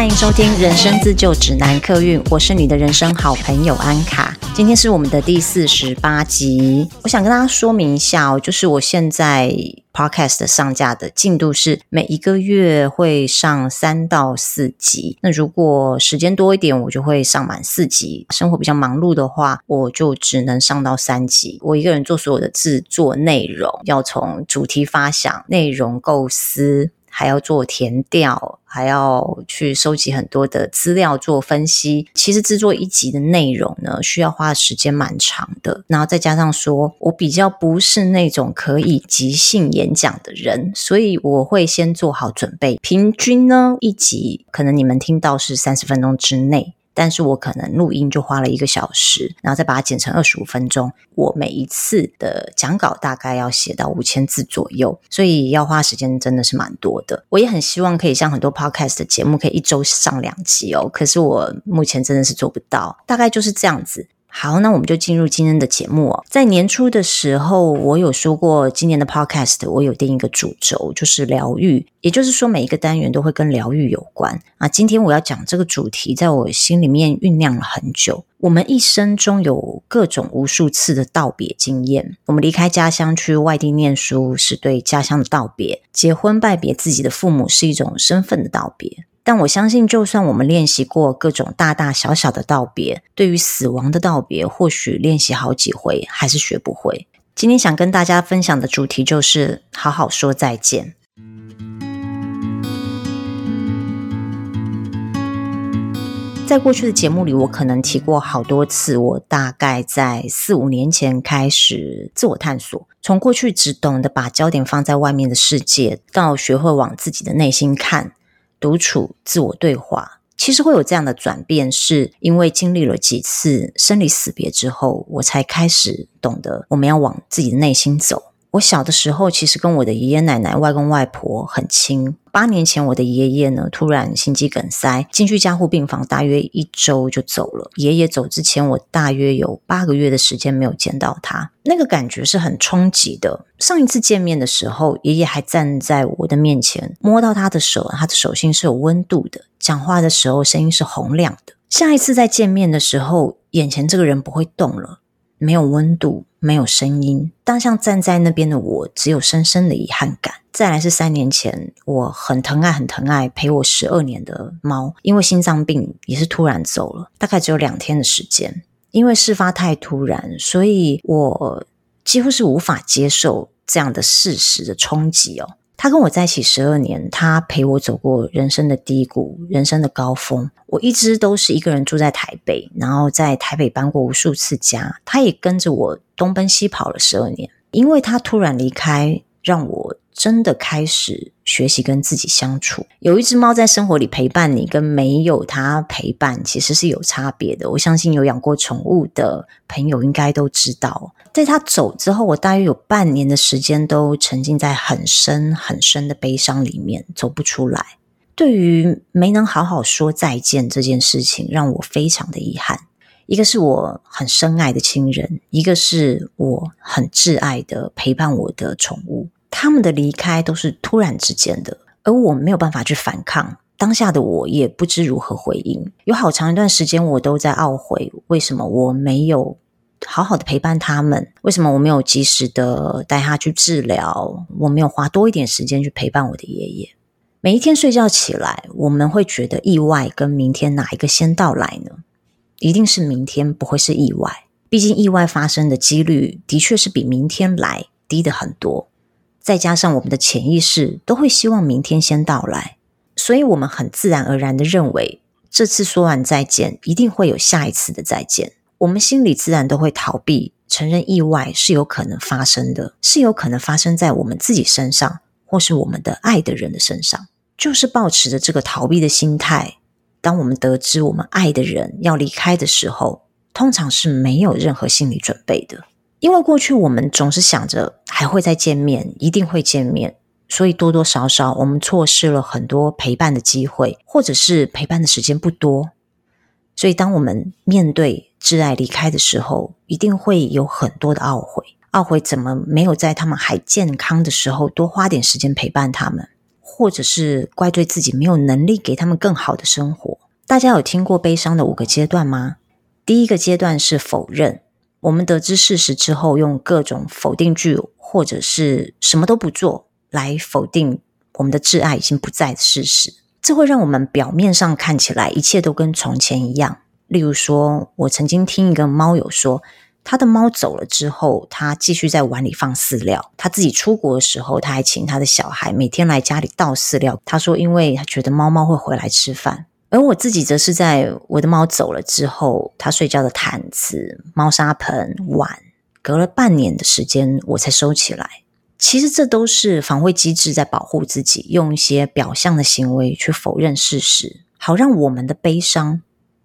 欢迎收听《人生自救指南》客运，我是你的人生好朋友安卡。今天是我们的第四十八集，我想跟大家说明一下哦，就是我现在 Podcast 上架的进度是每一个月会上三到四集。那如果时间多一点，我就会上满四集；生活比较忙碌的话，我就只能上到三集。我一个人做所有的制作内容，要从主题发想、内容构思。还要做填调，还要去收集很多的资料做分析。其实制作一集的内容呢，需要花的时间蛮长的。然后再加上说，我比较不是那种可以即兴演讲的人，所以我会先做好准备。平均呢，一集可能你们听到是三十分钟之内。但是我可能录音就花了一个小时，然后再把它剪成二十五分钟。我每一次的讲稿大概要写到五千字左右，所以要花时间真的是蛮多的。我也很希望可以像很多 podcast 的节目，可以一周上两集哦。可是我目前真的是做不到，大概就是这样子。好，那我们就进入今天的节目哦。在年初的时候，我有说过，今年的 Podcast 我有定一个主轴，就是疗愈，也就是说每一个单元都会跟疗愈有关啊。今天我要讲这个主题，在我心里面酝酿了很久。我们一生中有各种无数次的道别经验，我们离开家乡去外地念书，是对家乡的道别；结婚拜别自己的父母，是一种身份的道别。但我相信，就算我们练习过各种大大小小的道别，对于死亡的道别，或许练习好几回还是学不会。今天想跟大家分享的主题就是好好说再见。在过去的节目里，我可能提过好多次，我大概在四五年前开始自我探索，从过去只懂得把焦点放在外面的世界，到学会往自己的内心看。独处、自我对话，其实会有这样的转变，是因为经历了几次生离死别之后，我才开始懂得我们要往自己的内心走。我小的时候，其实跟我的爷爷奶奶、外公外婆很亲。八年前，我的爷爷呢突然心肌梗塞，进去加护病房，大约一周就走了。爷爷走之前，我大约有八个月的时间没有见到他，那个感觉是很冲击的。上一次见面的时候，爷爷还站在我的面前，摸到他的手，他的手心是有温度的，讲话的时候声音是洪亮的。下一次再见面的时候，眼前这个人不会动了。没有温度，没有声音。当像站在那边的我，只有深深的遗憾感。再来是三年前，我很疼爱、很疼爱陪我十二年的猫，因为心脏病也是突然走了，大概只有两天的时间。因为事发太突然，所以我几乎是无法接受这样的事实的冲击哦。他跟我在一起十二年，他陪我走过人生的低谷、人生的高峰。我一直都是一个人住在台北，然后在台北搬过无数次家。他也跟着我东奔西跑了十二年。因为他突然离开，让我真的开始学习跟自己相处。有一只猫在生活里陪伴你，跟没有它陪伴其实是有差别的。我相信有养过宠物的朋友应该都知道。在它走之后，我大约有半年的时间都沉浸在很深很深的悲伤里面，走不出来。对于没能好好说再见这件事情，让我非常的遗憾。一个是我很深爱的亲人，一个是我很挚爱的陪伴我的宠物。他们的离开都是突然之间的，而我没有办法去反抗。当下的我也不知如何回应。有好长一段时间，我都在懊悔，为什么我没有好好的陪伴他们？为什么我没有及时的带他去治疗？我没有花多一点时间去陪伴我的爷爷？每一天睡觉起来，我们会觉得意外跟明天哪一个先到来呢？一定是明天，不会是意外。毕竟意外发生的几率的确是比明天来低的很多。再加上我们的潜意识都会希望明天先到来，所以我们很自然而然的认为，这次说完再见，一定会有下一次的再见。我们心里自然都会逃避承认意外是有可能发生的，是有可能发生在我们自己身上。或是我们的爱的人的身上，就是抱持着这个逃避的心态。当我们得知我们爱的人要离开的时候，通常是没有任何心理准备的。因为过去我们总是想着还会再见面，一定会见面，所以多多少少我们错失了很多陪伴的机会，或者是陪伴的时间不多。所以当我们面对挚爱离开的时候，一定会有很多的懊悔。懊悔怎么没有在他们还健康的时候多花点时间陪伴他们，或者是怪罪自己没有能力给他们更好的生活。大家有听过悲伤的五个阶段吗？第一个阶段是否认。我们得知事实之后，用各种否定句或者是什么都不做来否定我们的挚爱已经不在的事实。这会让我们表面上看起来一切都跟从前一样。例如说，我曾经听一个猫友说，他的猫走了之后，他继续在碗里放饲料。他自己出国的时候，他还请他的小孩每天来家里倒饲料。他说，因为他觉得猫猫会回来吃饭。而我自己则是在我的猫走了之后，它睡觉的毯子、猫砂盆、碗，隔了半年的时间我才收起来。其实这都是防卫机制在保护自己，用一些表象的行为去否认事实，好让我们的悲伤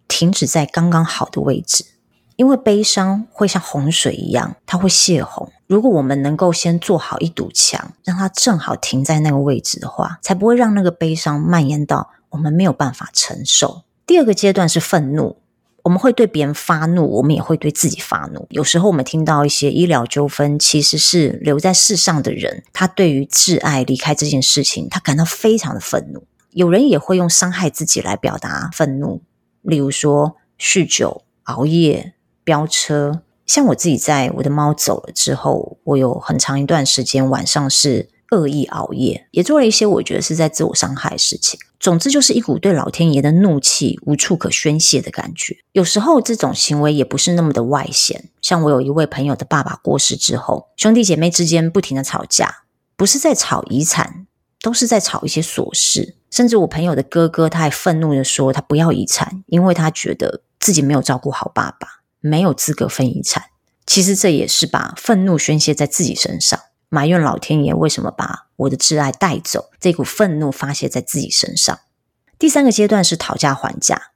停止在刚刚好的位置。因为悲伤会像洪水一样，它会泄洪。如果我们能够先做好一堵墙，让它正好停在那个位置的话，才不会让那个悲伤蔓延到我们没有办法承受。第二个阶段是愤怒，我们会对别人发怒，我们也会对自己发怒。有时候我们听到一些医疗纠纷，其实是留在世上的人，他对于挚爱离开这件事情，他感到非常的愤怒。有人也会用伤害自己来表达愤怒，例如说酗酒、熬夜。飙车，像我自己在我的猫走了之后，我有很长一段时间晚上是恶意熬夜，也做了一些我觉得是在自我伤害的事情。总之就是一股对老天爷的怒气无处可宣泄的感觉。有时候这种行为也不是那么的外显，像我有一位朋友的爸爸过世之后，兄弟姐妹之间不停的吵架，不是在吵遗产，都是在吵一些琐事。甚至我朋友的哥哥他还愤怒的说他不要遗产，因为他觉得自己没有照顾好爸爸。没有资格分遗产，其实这也是把愤怒宣泄在自己身上，埋怨老天爷为什么把我的挚爱带走，这股愤怒发泄在自己身上。第三个阶段是讨价还价，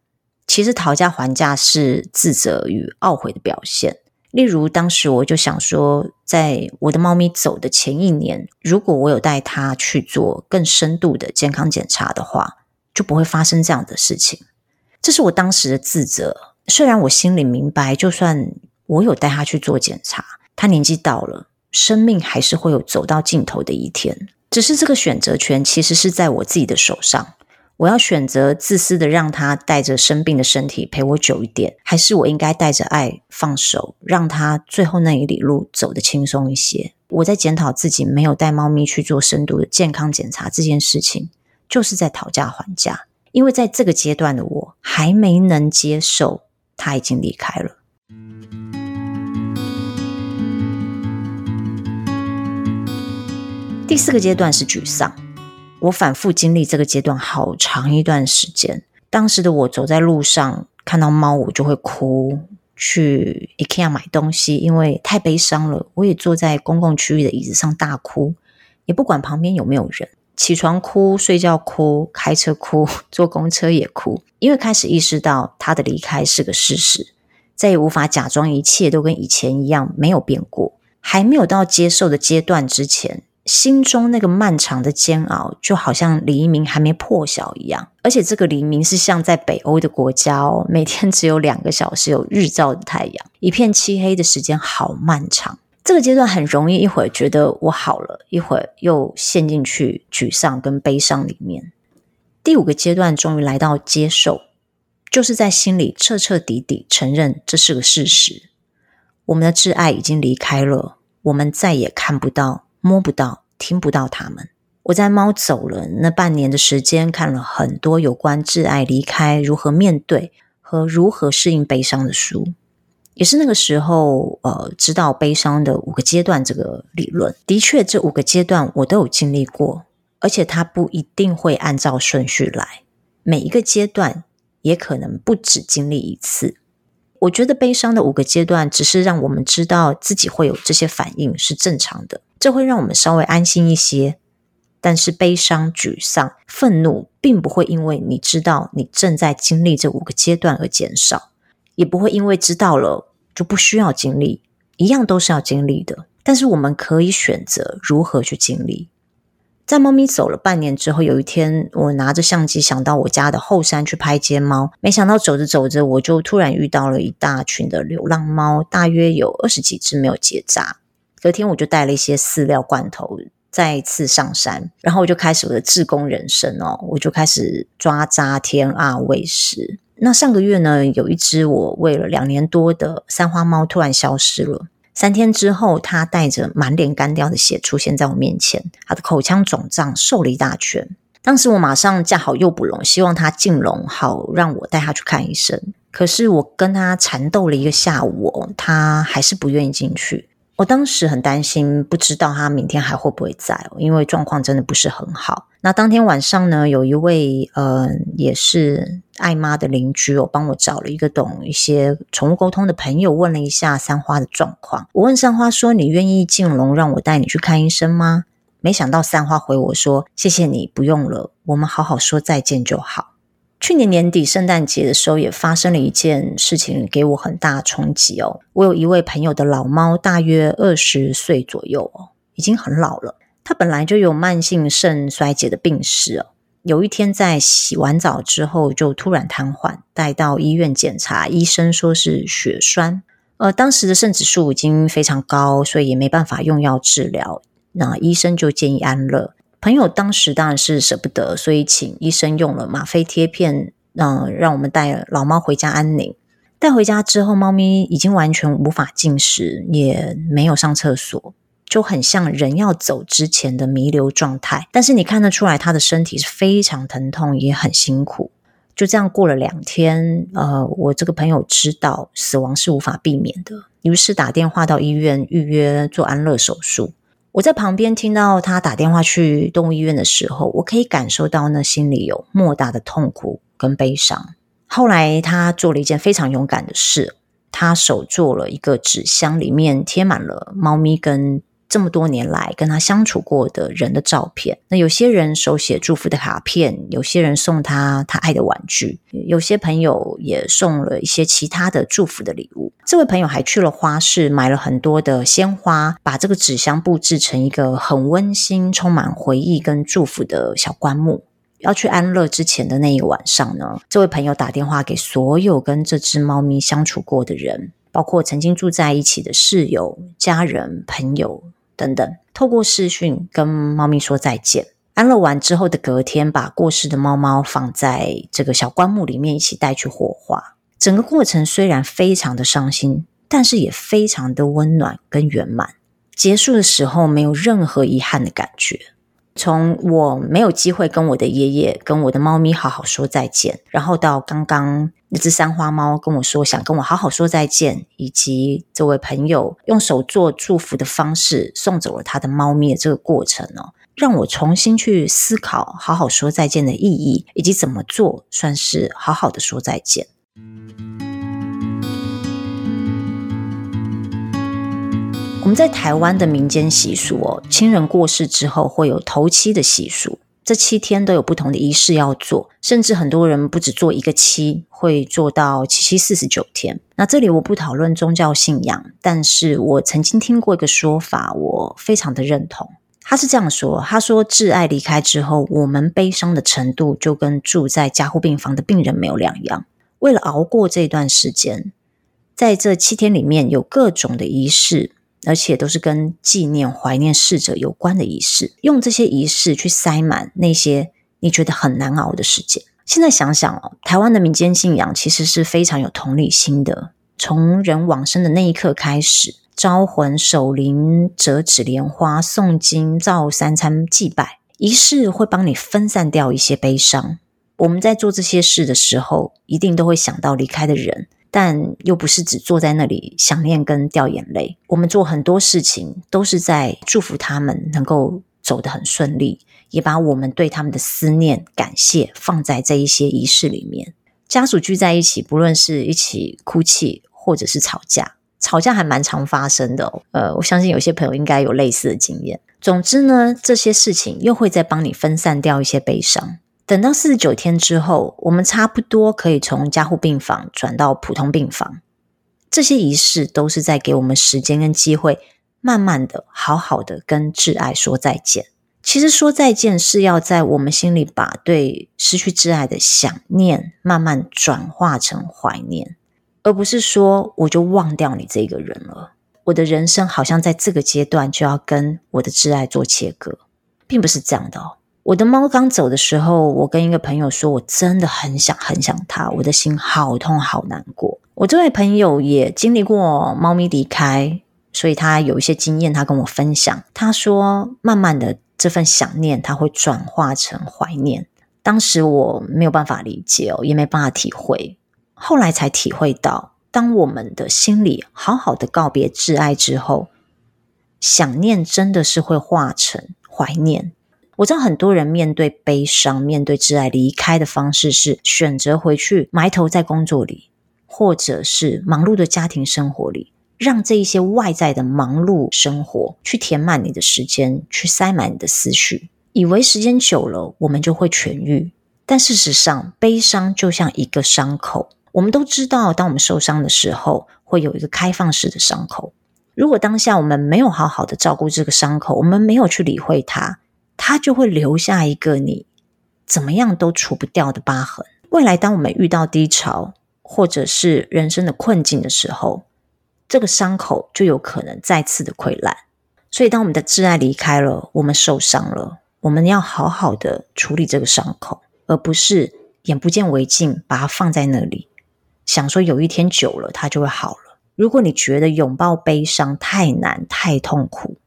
其实讨价还价是自责与懊悔的表现。例如，当时我就想说，在我的猫咪走的前一年，如果我有带它去做更深度的健康检查的话，就不会发生这样的事情。这是我当时的自责。虽然我心里明白，就算我有带它去做检查，它年纪到了，生命还是会有走到尽头的一天。只是这个选择权其实是在我自己的手上，我要选择自私的让他带着生病的身体陪我久一点，还是我应该带着爱放手，让他最后那一里路走得轻松一些？我在检讨自己没有带猫咪去做深度的健康检查这件事情，就是在讨价还价，因为在这个阶段的我还没能接受。他已经离开了。第四个阶段是沮丧，我反复经历这个阶段好长一段时间。当时的我走在路上，看到猫我就会哭；去 IKEA 买东西，因为太悲伤了，我也坐在公共区域的椅子上大哭，也不管旁边有没有人。起床哭，睡觉哭，开车哭，坐公车也哭，因为开始意识到他的离开是个事实，再也无法假装一切都跟以前一样没有变过。还没有到接受的阶段之前，心中那个漫长的煎熬，就好像黎明还没破晓一样。而且这个黎明是像在北欧的国家哦，每天只有两个小时有日照的太阳，一片漆黑的时间好漫长。这个阶段很容易，一会儿觉得我好了，一会儿又陷进去沮丧跟悲伤里面。第五个阶段终于来到接受，就是在心里彻彻底底承认这是个事实。我们的挚爱已经离开了，我们再也看不到、摸不到、听不到他们。我在猫走了那半年的时间，看了很多有关挚爱离开、如何面对和如何适应悲伤的书。也是那个时候，呃，知道悲伤的五个阶段这个理论。的确，这五个阶段我都有经历过，而且它不一定会按照顺序来，每一个阶段也可能不止经历一次。我觉得悲伤的五个阶段只是让我们知道自己会有这些反应是正常的，这会让我们稍微安心一些。但是悲伤、沮丧、愤怒，并不会因为你知道你正在经历这五个阶段而减少，也不会因为知道了。就不需要经历，一样都是要经历的。但是我们可以选择如何去经历。在猫咪走了半年之后，有一天我拿着相机想到我家的后山去拍街猫，没想到走着走着，我就突然遇到了一大群的流浪猫，大约有二十几只没有结扎。隔天我就带了一些饲料罐头再次上山，然后我就开始我的自工人生哦，我就开始抓渣填鸭喂食。那上个月呢，有一只我喂了两年多的三花猫突然消失了。三天之后，他带着满脸干掉的血出现在我面前，他的口腔肿胀，瘦了一大圈。当时我马上架好诱捕笼，希望他进笼，好让我带他去看医生。可是我跟他缠斗了一个下午，他还是不愿意进去。我当时很担心，不知道他明天还会不会在，因为状况真的不是很好。那当天晚上呢，有一位呃，也是爱妈的邻居，我帮我找了一个懂一些宠物沟通的朋友，问了一下三花的状况。我问三花说：“你愿意进笼让我带你去看医生吗？”没想到三花回我说：“谢谢你，不用了，我们好好说再见就好。”去年年底圣诞节的时候，也发生了一件事情，给我很大冲击哦。我有一位朋友的老猫，大约二十岁左右哦，已经很老了。他本来就有慢性肾衰竭的病史哦，有一天在洗完澡之后就突然瘫痪，带到医院检查，医生说是血栓，呃，当时的肾指数已经非常高，所以也没办法用药治疗，那医生就建议安乐。朋友当时当然是舍不得，所以请医生用了吗啡贴片，嗯、让我们带老猫回家安宁。带回家之后，猫咪已经完全无法进食，也没有上厕所。就很像人要走之前的弥留状态，但是你看得出来，它的身体是非常疼痛，也很辛苦。就这样过了两天，呃，我这个朋友知道死亡是无法避免的，于是打电话到医院预约做安乐手术。我在旁边听到他打电话去动物医院的时候，我可以感受到那心里有莫大的痛苦跟悲伤。后来他做了一件非常勇敢的事，他手做了一个纸箱，里面贴满了猫咪跟。这么多年来跟他相处过的人的照片，那有些人手写祝福的卡片，有些人送他他爱的玩具，有些朋友也送了一些其他的祝福的礼物。这位朋友还去了花市买了很多的鲜花，把这个纸箱布置成一个很温馨、充满回忆跟祝福的小棺木。要去安乐之前的那一个晚上呢，这位朋友打电话给所有跟这只猫咪相处过的人，包括曾经住在一起的室友、家人、朋友。等等，透过视讯跟猫咪说再见。安乐完之后的隔天，把过世的猫猫放在这个小棺木里面，一起带去火化。整个过程虽然非常的伤心，但是也非常的温暖跟圆满。结束的时候，没有任何遗憾的感觉。从我没有机会跟我的爷爷、跟我的猫咪好好说再见，然后到刚刚那只三花猫跟我说想跟我好好说再见，以及这位朋友用手做祝福的方式送走了他的猫咪的这个过程哦，让我重新去思考好好说再见的意义，以及怎么做算是好好的说再见。我们在台湾的民间习俗哦，亲人过世之后会有头七的习俗，这七天都有不同的仪式要做，甚至很多人不只做一个七，会做到七七四十九天。那这里我不讨论宗教信仰，但是我曾经听过一个说法，我非常的认同。他是这样说：他说，挚爱离开之后，我们悲伤的程度就跟住在加护病房的病人没有两样。为了熬过这段时间，在这七天里面有各种的仪式。而且都是跟纪念、怀念逝者有关的仪式，用这些仪式去塞满那些你觉得很难熬的时间。现在想想哦，台湾的民间信仰其实是非常有同理心的。从人往生的那一刻开始，招魂、守灵、折纸莲花、诵经、造三餐、祭拜，仪式会帮你分散掉一些悲伤。我们在做这些事的时候，一定都会想到离开的人。但又不是只坐在那里想念跟掉眼泪。我们做很多事情都是在祝福他们能够走得很顺利，也把我们对他们的思念、感谢放在这一些仪式里面。家属聚在一起，不论是一起哭泣，或者是吵架，吵架还蛮常发生的。呃，我相信有些朋友应该有类似的经验。总之呢，这些事情又会再帮你分散掉一些悲伤。等到四十九天之后，我们差不多可以从加护病房转到普通病房。这些仪式都是在给我们时间跟机会，慢慢的、好好的跟挚爱说再见。其实说再见是要在我们心里把对失去挚爱的想念慢慢转化成怀念，而不是说我就忘掉你这个人了。我的人生好像在这个阶段就要跟我的挚爱做切割，并不是这样的哦。我的猫刚走的时候，我跟一个朋友说，我真的很想很想它，我的心好痛好难过。我这位朋友也经历过猫咪离开，所以他有一些经验，他跟我分享。他说，慢慢的这份想念，他会转化成怀念。当时我没有办法理解哦，也没办法体会，后来才体会到，当我们的心里好好的告别挚爱之后，想念真的是会化成怀念。我知道很多人面对悲伤、面对挚爱离开的方式是选择回去埋头在工作里，或者是忙碌的家庭生活里，让这一些外在的忙碌生活去填满你的时间，去塞满你的思绪，以为时间久了我们就会痊愈。但事实上，悲伤就像一个伤口，我们都知道，当我们受伤的时候，会有一个开放式的伤口。如果当下我们没有好好的照顾这个伤口，我们没有去理会它。它就会留下一个你怎么样都除不掉的疤痕。未来当我们遇到低潮或者是人生的困境的时候，这个伤口就有可能再次的溃烂。所以，当我们的挚爱离开了，我们受伤了，我们要好好的处理这个伤口，而不是眼不见为净，把它放在那里，想说有一天久了它就会好了。如果你觉得拥抱悲伤太难、太痛苦，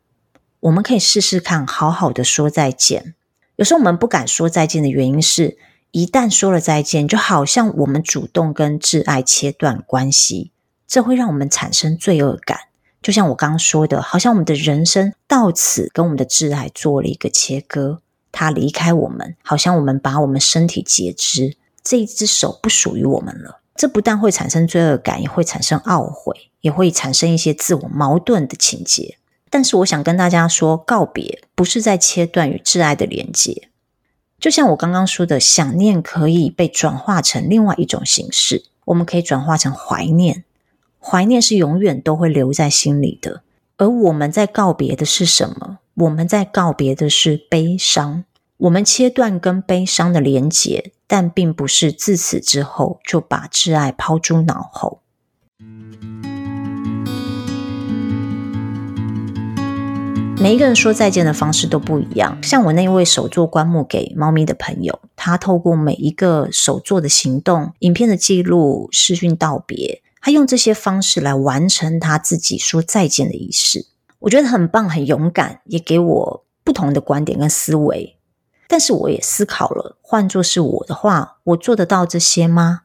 我们可以试试看，好好的说再见。有时候我们不敢说再见的原因是，一旦说了再见，就好像我们主动跟挚爱切断关系，这会让我们产生罪恶感。就像我刚刚说的，好像我们的人生到此跟我们的挚爱做了一个切割，他离开我们，好像我们把我们身体截肢，这一只手不属于我们了。这不但会产生罪恶感，也会产生懊悔，也会产生一些自我矛盾的情节。但是我想跟大家说，告别不是在切断与挚爱的连接。就像我刚刚说的，想念可以被转化成另外一种形式，我们可以转化成怀念。怀念是永远都会留在心里的。而我们在告别的是什么？我们在告别的是悲伤。我们切断跟悲伤的连接，但并不是自此之后就把挚爱抛诸脑后。每一个人说再见的方式都不一样。像我那位手作棺木给猫咪的朋友，他透过每一个手作的行动、影片的记录、视讯道别，他用这些方式来完成他自己说再见的仪式。我觉得很棒、很勇敢，也给我不同的观点跟思维。但是我也思考了，换作是我的话，我做得到这些吗？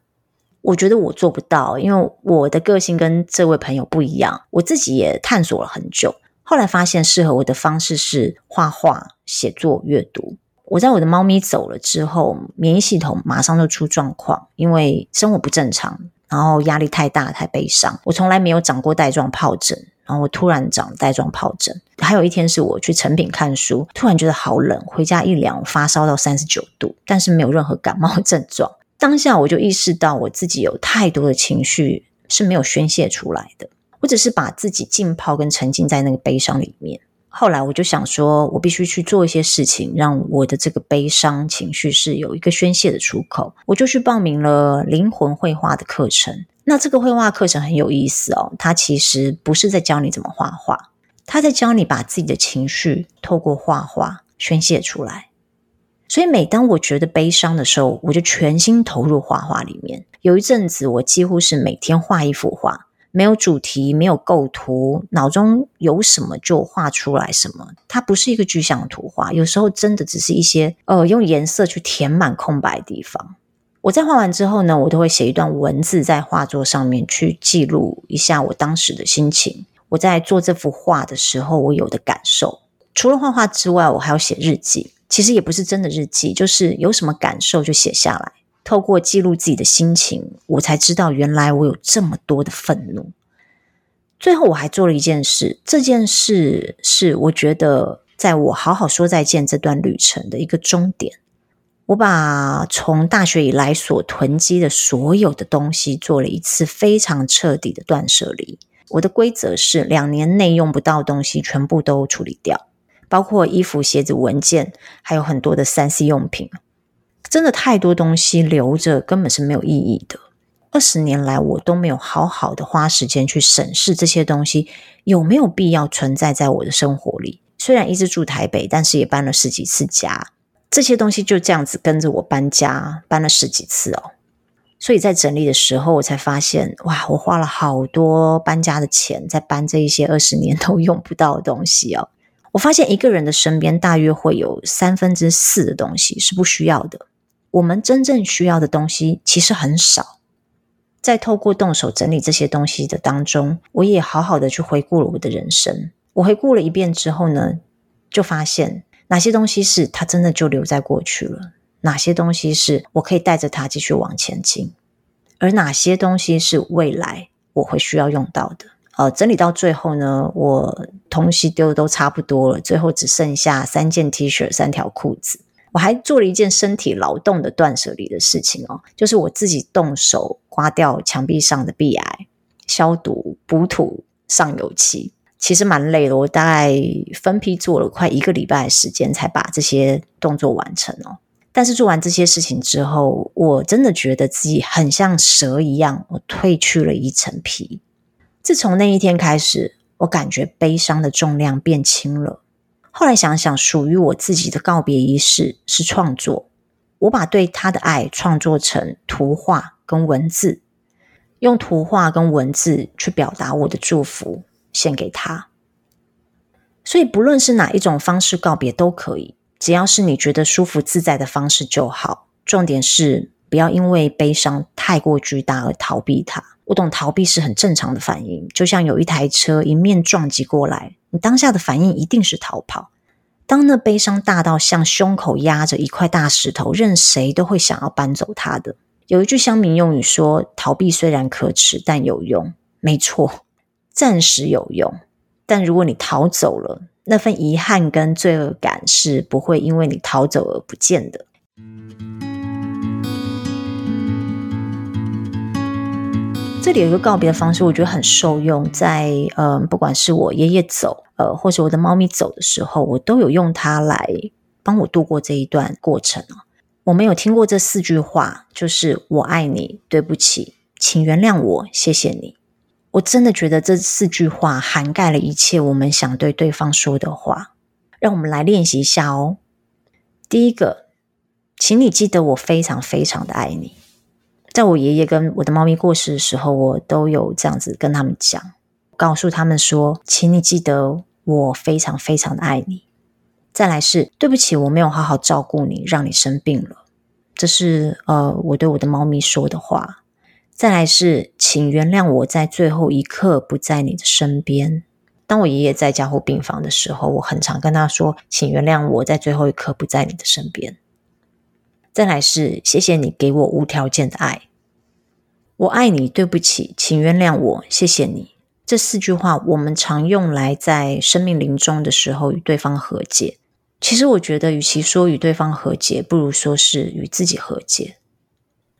我觉得我做不到，因为我的个性跟这位朋友不一样。我自己也探索了很久。后来发现适合我的方式是画画、写作、阅读。我在我的猫咪走了之后，免疫系统马上就出状况，因为生活不正常，然后压力太大、太悲伤。我从来没有长过带状疱疹，然后我突然长带状疱疹。还有一天是我去成品看书，突然觉得好冷，回家一量，发烧到三十九度，但是没有任何感冒 症状。当下我就意识到我自己有太多的情绪是没有宣泄出来的。我只是把自己浸泡跟沉浸在那个悲伤里面。后来我就想说，我必须去做一些事情，让我的这个悲伤情绪是有一个宣泄的出口。我就去报名了灵魂绘画的课程。那这个绘画课程很有意思哦，它其实不是在教你怎么画画，它在教你把自己的情绪透过画画宣泄出来。所以每当我觉得悲伤的时候，我就全心投入画画里面。有一阵子，我几乎是每天画一幅画。没有主题，没有构图，脑中有什么就画出来什么。它不是一个具象图画，有时候真的只是一些呃，用颜色去填满空白的地方。我在画完之后呢，我都会写一段文字在画作上面，去记录一下我当时的心情。我在做这幅画的时候，我有的感受。除了画画之外，我还要写日记。其实也不是真的日记，就是有什么感受就写下来。透过记录自己的心情，我才知道原来我有这么多的愤怒。最后，我还做了一件事，这件事是我觉得在我好好说再见这段旅程的一个终点。我把从大学以来所囤积的所有的东西做了一次非常彻底的断舍离。我的规则是两年内用不到东西全部都处理掉，包括衣服、鞋子、文件，还有很多的三 C 用品。真的太多东西留着根本是没有意义的。二十年来我都没有好好的花时间去审视这些东西有没有必要存在在我的生活里。虽然一直住台北，但是也搬了十几次家，这些东西就这样子跟着我搬家，搬了十几次哦。所以在整理的时候，我才发现，哇，我花了好多搬家的钱，在搬这一些二十年都用不到的东西哦。我发现一个人的身边大约会有三分之四的东西是不需要的，我们真正需要的东西其实很少。在透过动手整理这些东西的当中，我也好好的去回顾了我的人生。我回顾了一遍之后呢，就发现哪些东西是它真的就留在过去了。哪些东西是我可以带着它继续往前进，而哪些东西是未来我会需要用到的？呃，整理到最后呢，我东西丢的都差不多了，最后只剩下三件 T 恤、三条裤子。我还做了一件身体劳动的断舍离的事情哦，就是我自己动手刮掉墙壁上的壁癌、消毒、补土、上油漆，其实蛮累的。我大概分批做了快一个礼拜的时间，才把这些动作完成哦。但是做完这些事情之后，我真的觉得自己很像蛇一样，我褪去了一层皮。自从那一天开始，我感觉悲伤的重量变轻了。后来想想，属于我自己的告别仪式是创作，我把对他的爱创作成图画跟文字，用图画跟文字去表达我的祝福，献给他。所以，不论是哪一种方式告别都可以。只要是你觉得舒服自在的方式就好，重点是不要因为悲伤太过巨大而逃避它。我懂逃避是很正常的反应，就像有一台车迎面撞击过来，当下的反应一定是逃跑。当那悲伤大到像胸口压着一块大石头，任谁都会想要搬走它的。有一句乡民用语说：“逃避虽然可耻，但有用。”没错，暂时有用，但如果你逃走了，那份遗憾跟罪恶感是不会因为你逃走而不见的。这里有一个告别的方式，我觉得很受用。在嗯，不管是我爷爷走，呃，或是我的猫咪走的时候，我都有用它来帮我度过这一段过程。我没有听过这四句话，就是“我爱你”，“对不起”，“请原谅我”，“谢谢你”。我真的觉得这四句话涵盖了一切我们想对对方说的话。让我们来练习一下哦。第一个，请你记得我非常非常的爱你。在我爷爷跟我的猫咪过世的时候，我都有这样子跟他们讲，告诉他们说，请你记得我非常非常的爱你。再来是，对不起，我没有好好照顾你，让你生病了。这是呃，我对我的猫咪说的话。再来是，请原谅我在最后一刻不在你的身边。当我爷爷在加护病房的时候，我很常跟他说：“请原谅我在最后一刻不在你的身边。”再来是，谢谢你给我无条件的爱。我爱你，对不起，请原谅我，谢谢你。这四句话我们常用来在生命临终的时候与对方和解。其实我觉得，与其说与对方和解，不如说是与自己和解。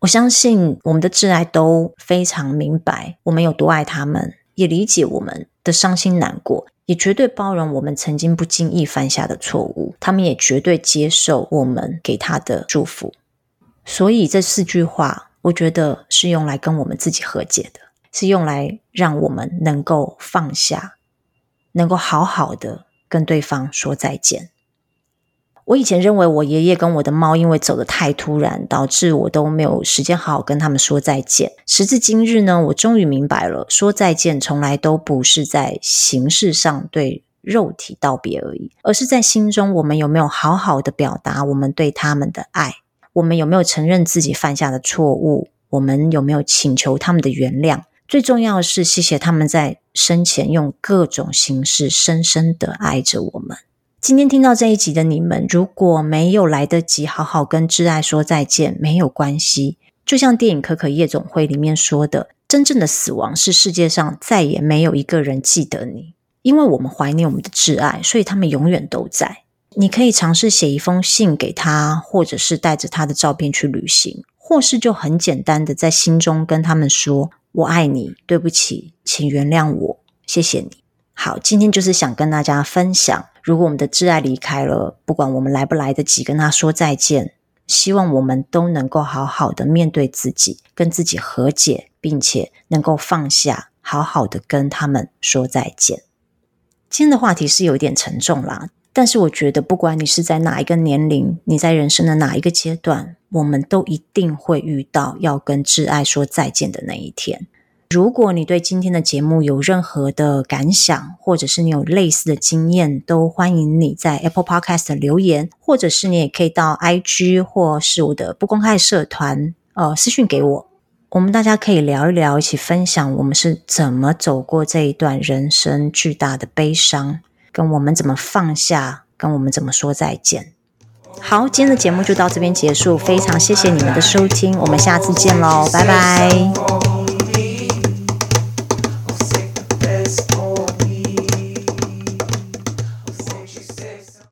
我相信我们的挚爱都非常明白我们有多爱他们，也理解我们的伤心难过，也绝对包容我们曾经不经意犯下的错误。他们也绝对接受我们给他的祝福。所以这四句话，我觉得是用来跟我们自己和解的，是用来让我们能够放下，能够好好的跟对方说再见。我以前认为我爷爷跟我的猫因为走得太突然，导致我都没有时间好好跟他们说再见。时至今日呢，我终于明白了，说再见从来都不是在形式上对肉体道别而已，而是在心中我们有没有好好的表达我们对他们的爱，我们有没有承认自己犯下的错误，我们有没有请求他们的原谅。最重要的是，谢谢他们在生前用各种形式深深的爱着我们。今天听到这一集的你们，如果没有来得及好好跟挚爱说再见，没有关系。就像电影《可可夜总会》里面说的，真正的死亡是世界上再也没有一个人记得你，因为我们怀念我们的挚爱，所以他们永远都在。你可以尝试写一封信给他，或者是带着他的照片去旅行，或是就很简单的在心中跟他们说：“我爱你，对不起，请原谅我，谢谢你。”好，今天就是想跟大家分享。如果我们的挚爱离开了，不管我们来不来得及跟他说再见，希望我们都能够好好的面对自己，跟自己和解，并且能够放下，好好的跟他们说再见。今天的话题是有点沉重啦，但是我觉得不管你是在哪一个年龄，你在人生的哪一个阶段，我们都一定会遇到要跟挚爱说再见的那一天。如果你对今天的节目有任何的感想，或者是你有类似的经验，都欢迎你在 Apple Podcast 留言，或者是你也可以到 IG 或是我的不公开社团，呃，私讯给我，我们大家可以聊一聊，一起分享我们是怎么走过这一段人生巨大的悲伤，跟我们怎么放下，跟我们怎么说再见。好，今天的节目就到这边结束，非常谢谢你们的收听，我们下次见喽，拜拜。